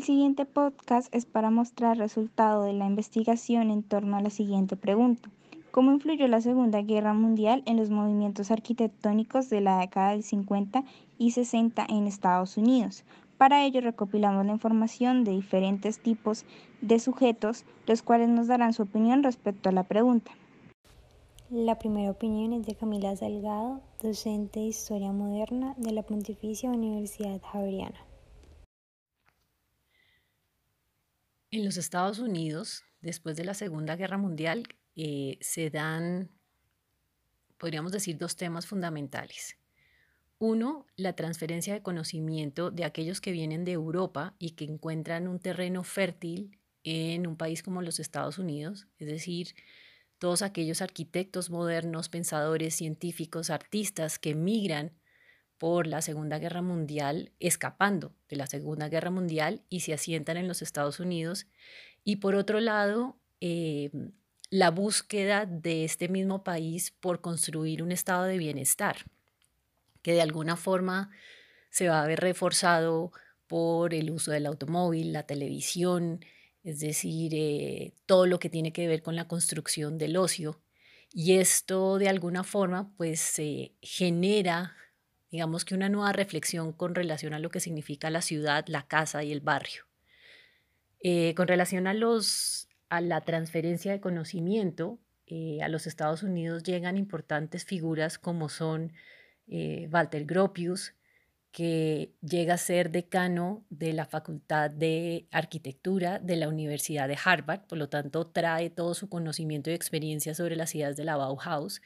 El siguiente podcast es para mostrar el resultado de la investigación en torno a la siguiente pregunta. ¿Cómo influyó la Segunda Guerra Mundial en los movimientos arquitectónicos de la década del 50 y 60 en Estados Unidos? Para ello recopilamos la información de diferentes tipos de sujetos, los cuales nos darán su opinión respecto a la pregunta. La primera opinión es de Camila Salgado, docente de Historia Moderna de la Pontificia Universidad Javeriana. En los Estados Unidos, después de la Segunda Guerra Mundial, eh, se dan, podríamos decir, dos temas fundamentales. Uno, la transferencia de conocimiento de aquellos que vienen de Europa y que encuentran un terreno fértil en un país como los Estados Unidos, es decir, todos aquellos arquitectos modernos, pensadores, científicos, artistas que migran por la Segunda Guerra Mundial, escapando de la Segunda Guerra Mundial y se asientan en los Estados Unidos. Y por otro lado, eh, la búsqueda de este mismo país por construir un estado de bienestar, que de alguna forma se va a ver reforzado por el uso del automóvil, la televisión, es decir, eh, todo lo que tiene que ver con la construcción del ocio. Y esto de alguna forma pues se genera digamos que una nueva reflexión con relación a lo que significa la ciudad, la casa y el barrio. Eh, con relación a, los, a la transferencia de conocimiento, eh, a los Estados Unidos llegan importantes figuras como son eh, Walter Gropius, que llega a ser decano de la Facultad de Arquitectura de la Universidad de Harvard, por lo tanto trae todo su conocimiento y experiencia sobre las ideas de la Bauhaus.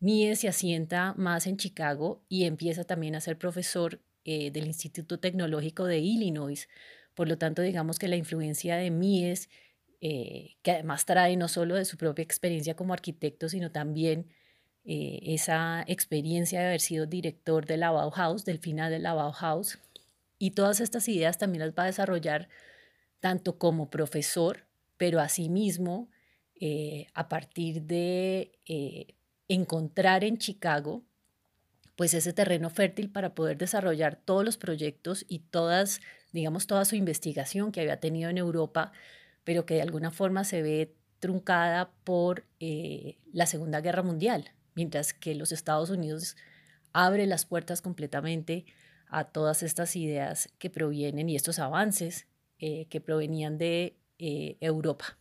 Mies se asienta más en Chicago y empieza también a ser profesor eh, del Instituto Tecnológico de Illinois. Por lo tanto, digamos que la influencia de Mies, eh, que además trae no solo de su propia experiencia como arquitecto, sino también eh, esa experiencia de haber sido director de la Bauhaus, del final de la Bauhaus, y todas estas ideas también las va a desarrollar tanto como profesor, pero asimismo a partir de encontrar en Chicago pues ese terreno fértil para poder desarrollar todos los proyectos y todas, digamos, toda su investigación que había tenido en Europa, pero que de alguna forma se ve truncada por eh, la Segunda Guerra Mundial, mientras que los Estados Unidos abre las puertas completamente a todas estas ideas que provienen y estos avances eh, que provenían de eh, Europa.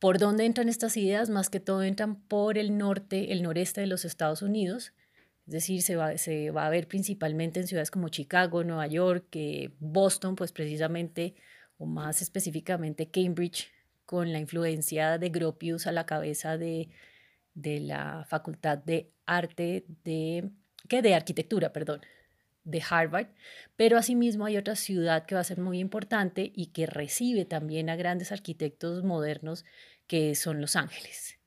¿Por dónde entran estas ideas? Más que todo entran por el norte, el noreste de los Estados Unidos. Es decir, se va, a ver principalmente en ciudades como Chicago, Nueva York, Boston, pues precisamente, o más específicamente Cambridge, con la influencia de Gropius a la cabeza de, de la Facultad de Arte de, que de Arquitectura, perdón, de Harvard, pero asimismo hay otra ciudad que va a ser muy importante y que recibe también a grandes arquitectos modernos que son Los Ángeles.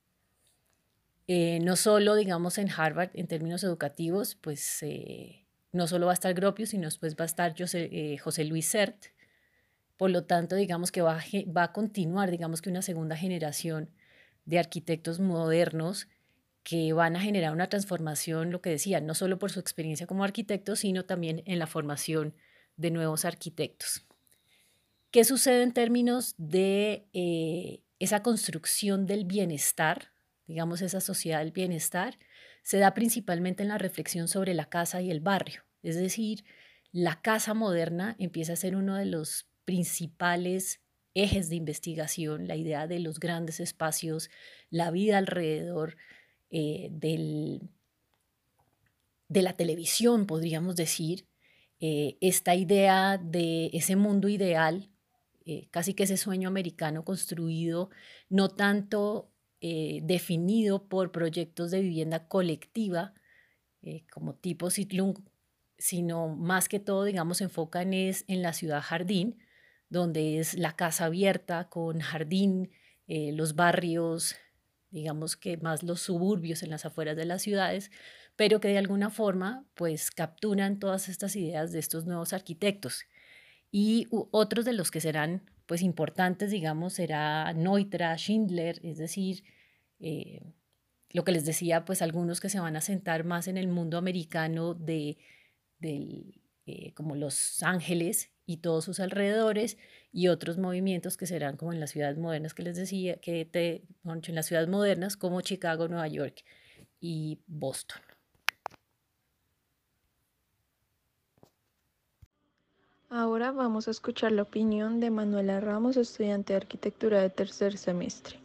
Eh, no solo, digamos, en Harvard, en términos educativos, pues eh, no solo va a estar Gropius, sino después va a estar José, eh, José Luis Sert. Por lo tanto, digamos que va va a continuar, digamos que una segunda generación de arquitectos modernos que van a generar una transformación, lo que decía, no solo por su experiencia como arquitecto, sino también en la formación de nuevos arquitectos. ¿Qué sucede en términos de eh, esa construcción del bienestar, digamos esa sociedad del bienestar? Se da principalmente en la reflexión sobre la casa y el barrio, es decir, la casa moderna empieza a ser uno de los principales ejes de investigación, la idea de los grandes espacios, la vida alrededor, eh, del, de la televisión, podríamos decir, eh, esta idea de ese mundo ideal, eh, casi que ese sueño americano construido, no tanto definido por proyectos de vivienda colectiva, como tipo Sitlung, sino más que todo, digamos, se enfocan es en la ciudad jardín, donde es la casa abierta con jardín, los barrios digamos que más los suburbios en las afueras de las ciudades, pero que de alguna forma pues capturan todas estas ideas de estos nuevos arquitectos. Y otros de los que serán pues importantes, digamos, será Neutra, Schindler, es decir, eh, lo que les decía, pues algunos que se van a sentar más en el mundo americano de, eh, como Los Ángeles y todos sus alrededores y otros movimientos que serán como en las ciudades modernas que les decía, que te, en las ciudades modernas como Chicago, Nueva York y Boston. Ahora vamos a escuchar la opinión de Manuela Ramos, estudiante de arquitectura de tercer semestre.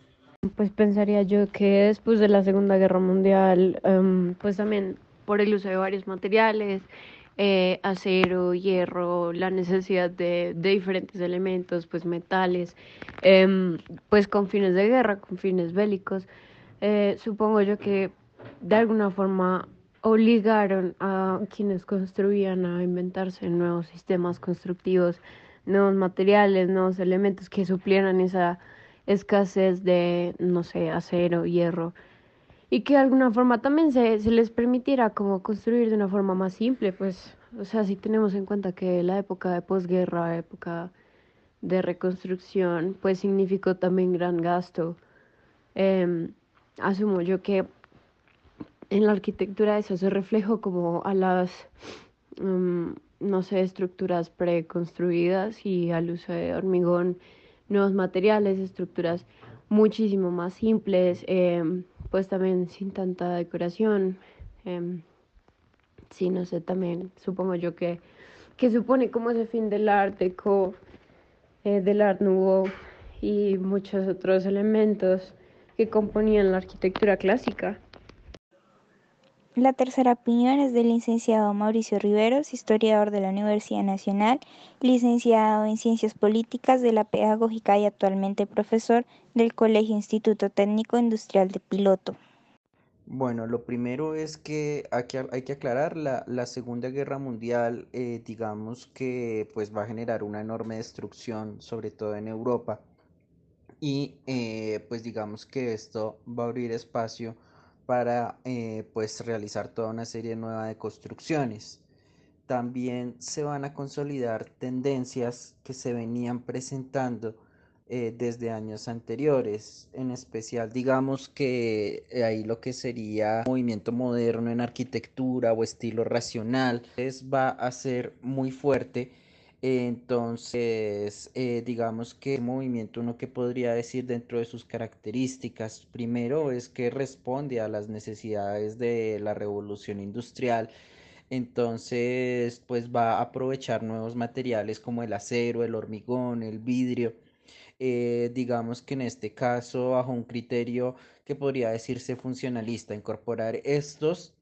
Pues pensaría yo que después de la Segunda Guerra Mundial, em, pues también por el uso de varios materiales, eh, acero, hierro, la necesidad de, diferentes elementos, pues metales, em, pues con fines de guerra, con fines bélicos, eh, supongo yo que de alguna forma obligaron a quienes construían a inventarse nuevos sistemas constructivos, nuevos materiales, nuevos elementos que suplieran esa escasez de, no sé, acero, hierro, y que de alguna forma también se, se les permitiera como construir de una forma más simple, pues, o sea, si tenemos en cuenta que la época de posguerra, época de reconstrucción, pues significó también gran gasto. Em, asumo yo que en la arquitectura eso se reflejó como a las, mm, no sé, estructuras preconstruidas y al uso de hormigón, nuevos materiales, estructuras muchísimo más simples, em, pues también sin tanta decoración. Em, sí, no sé, también supongo yo que, que supone como ese fin del art deco, eh, del art nouveau y muchos otros elementos que componían la arquitectura clásica. La tercera opinión es del licenciado Mauricio Riveros, historiador de la Universidad Nacional, licenciado en Ciencias Políticas de la Pedagógica y actualmente profesor del Colegio Instituto Técnico Industrial de Piloto. Bueno, lo primero es que hay que, hay que aclarar, la, la Segunda Guerra Mundial, eh, digamos que pues va a generar una enorme destrucción, sobre todo en Europa, y eh, pues digamos que esto va a abrir espacio para eh, pues realizar toda una serie nueva de construcciones. También se van a consolidar tendencias que se venían presentando eh, desde años anteriores, en especial digamos que eh, ahí lo que sería movimiento moderno en arquitectura o estilo racional, es, va a ser muy fuerte entonces, eh, digamos que movimiento uno que podría decir dentro de sus características, primero es que responde a las necesidades de la revolución industrial. Entonces, pues va a aprovechar nuevos materiales como el acero, el hormigón, el vidrio. Eh, digamos que en este caso, bajo un criterio que podría decirse funcionalista, incorporar estos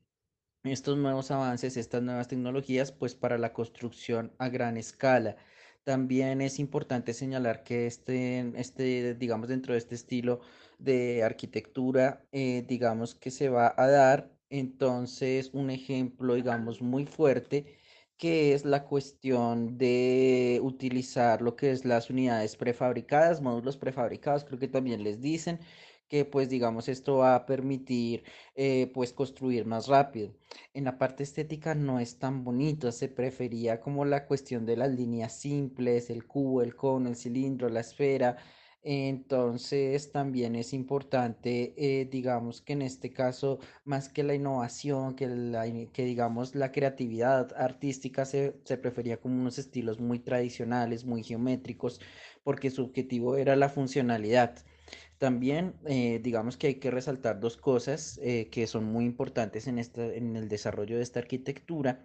estos nuevos avances, estas nuevas tecnologías, pues para la construcción a gran escala. También es importante señalar que este, este digamos, dentro de este estilo de arquitectura, eh, digamos que se va a dar entonces un ejemplo, digamos, muy fuerte, que es la cuestión de utilizar lo que es las unidades prefabricadas, módulos prefabricados, creo que también les dicen, que pues digamos esto va a permitir eh, pues construir más rápido. En la parte estética no es tan bonito, se prefería como la cuestión de las líneas simples, el cubo, el cono, el cilindro, la esfera. Entonces también es importante, eh, digamos que en este caso, más que la innovación, que, la, que digamos la creatividad artística, se, se prefería como unos estilos muy tradicionales, muy geométricos, porque su objetivo era la funcionalidad. También eh, digamos que hay que resaltar dos cosas eh, que son muy importantes en, en el desarrollo de esta arquitectura,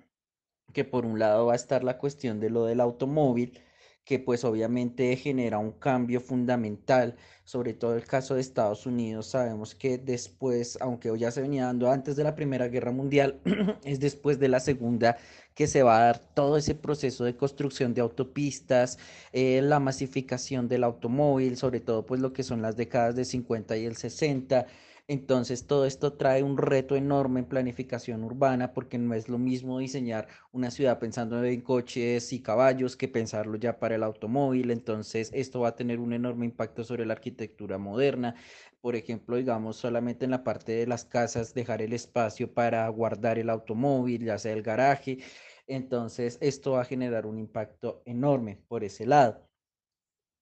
que por un lado va a estar la cuestión de lo del automóvil, que pues obviamente genera un cambio fundamental, sobre todo el caso de Estados Unidos. Sabemos que después, aunque ya se venía dando antes de la Primera Guerra Mundial, es después de la Segunda que se va a dar todo ese proceso de construcción de autopistas, eh, la masificación del automóvil, sobre todo pues lo que son las décadas de 50 y el 60 entonces todo esto trae un reto enorme en planificación urbana porque no es lo mismo diseñar una ciudad pensando en coches y caballos que pensarlo ya para el automóvil. Entonces esto va a tener un enorme impacto sobre la arquitectura moderna. Por ejemplo, digamos, solamente en la parte de las casas dejar el espacio para guardar el automóvil, ya sea el garaje. Entonces esto va a generar un impacto enorme por ese lado.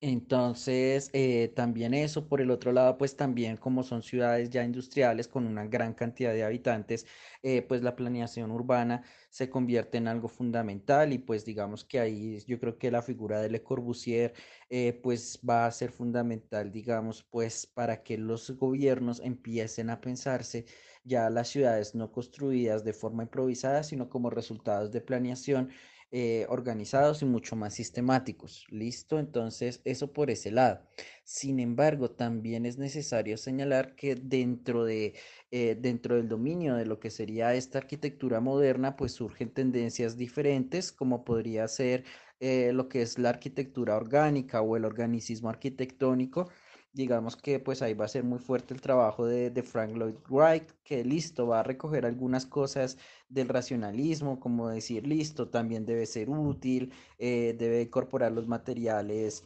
Entonces, eh, también eso, por el otro lado, pues también como son ciudades ya industriales con una gran cantidad de habitantes, eh, pues la planeación urbana se convierte en algo fundamental y pues digamos que ahí yo creo que la figura de Le Corbusier eh, pues va a ser fundamental, digamos, pues para que los gobiernos empiecen a pensarse ya las ciudades no construidas de forma improvisada, sino como resultados de planeación eh, organizados y mucho más sistemáticos. ¿Listo? Entonces, eso por ese lado. Sin embargo, también es necesario señalar que dentro de, eh, dentro del dominio de lo que sería esta arquitectura moderna, pues surgen tendencias diferentes, como podría ser eh, lo que es la arquitectura orgánica o el organicismo arquitectónico digamos que pues ahí va a ser muy fuerte el trabajo de, de, Frank Lloyd Wright, que listo, va a recoger algunas cosas del racionalismo, como decir, listo, también debe ser útil, eh, debe incorporar los materiales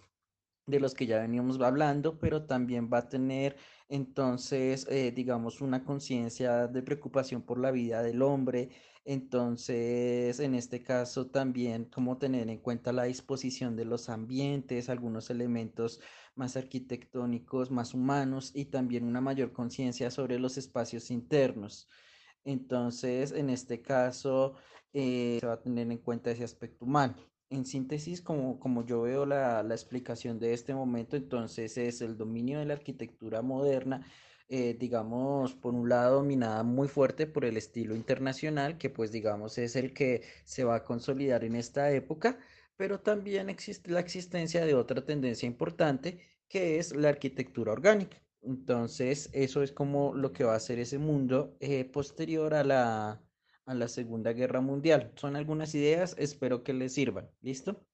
de los que ya veníamos hablando, pero también va a tener entonces, eh, digamos, una conciencia de preocupación por la vida del hombre. Entonces, en este caso también, como tener en cuenta la disposición de los ambientes, algunos elementos más arquitectónicos, más humanos y también una mayor conciencia sobre los espacios internos. Entonces, en este caso, eh, se va a tener en cuenta ese aspecto humano. En síntesis, como, como yo veo la, la, explicación de este momento, entonces es el dominio de la arquitectura moderna, eh, digamos, por un lado dominada muy fuerte por el estilo internacional, que pues digamos es el que se va a consolidar en esta época, pero también existe la existencia de otra tendencia importante, que es la arquitectura orgánica. Entonces, eso es como lo que va a ser ese mundo eh, posterior a la, a la Segunda Guerra Mundial. Son algunas ideas, espero que les sirvan. ¿Listo?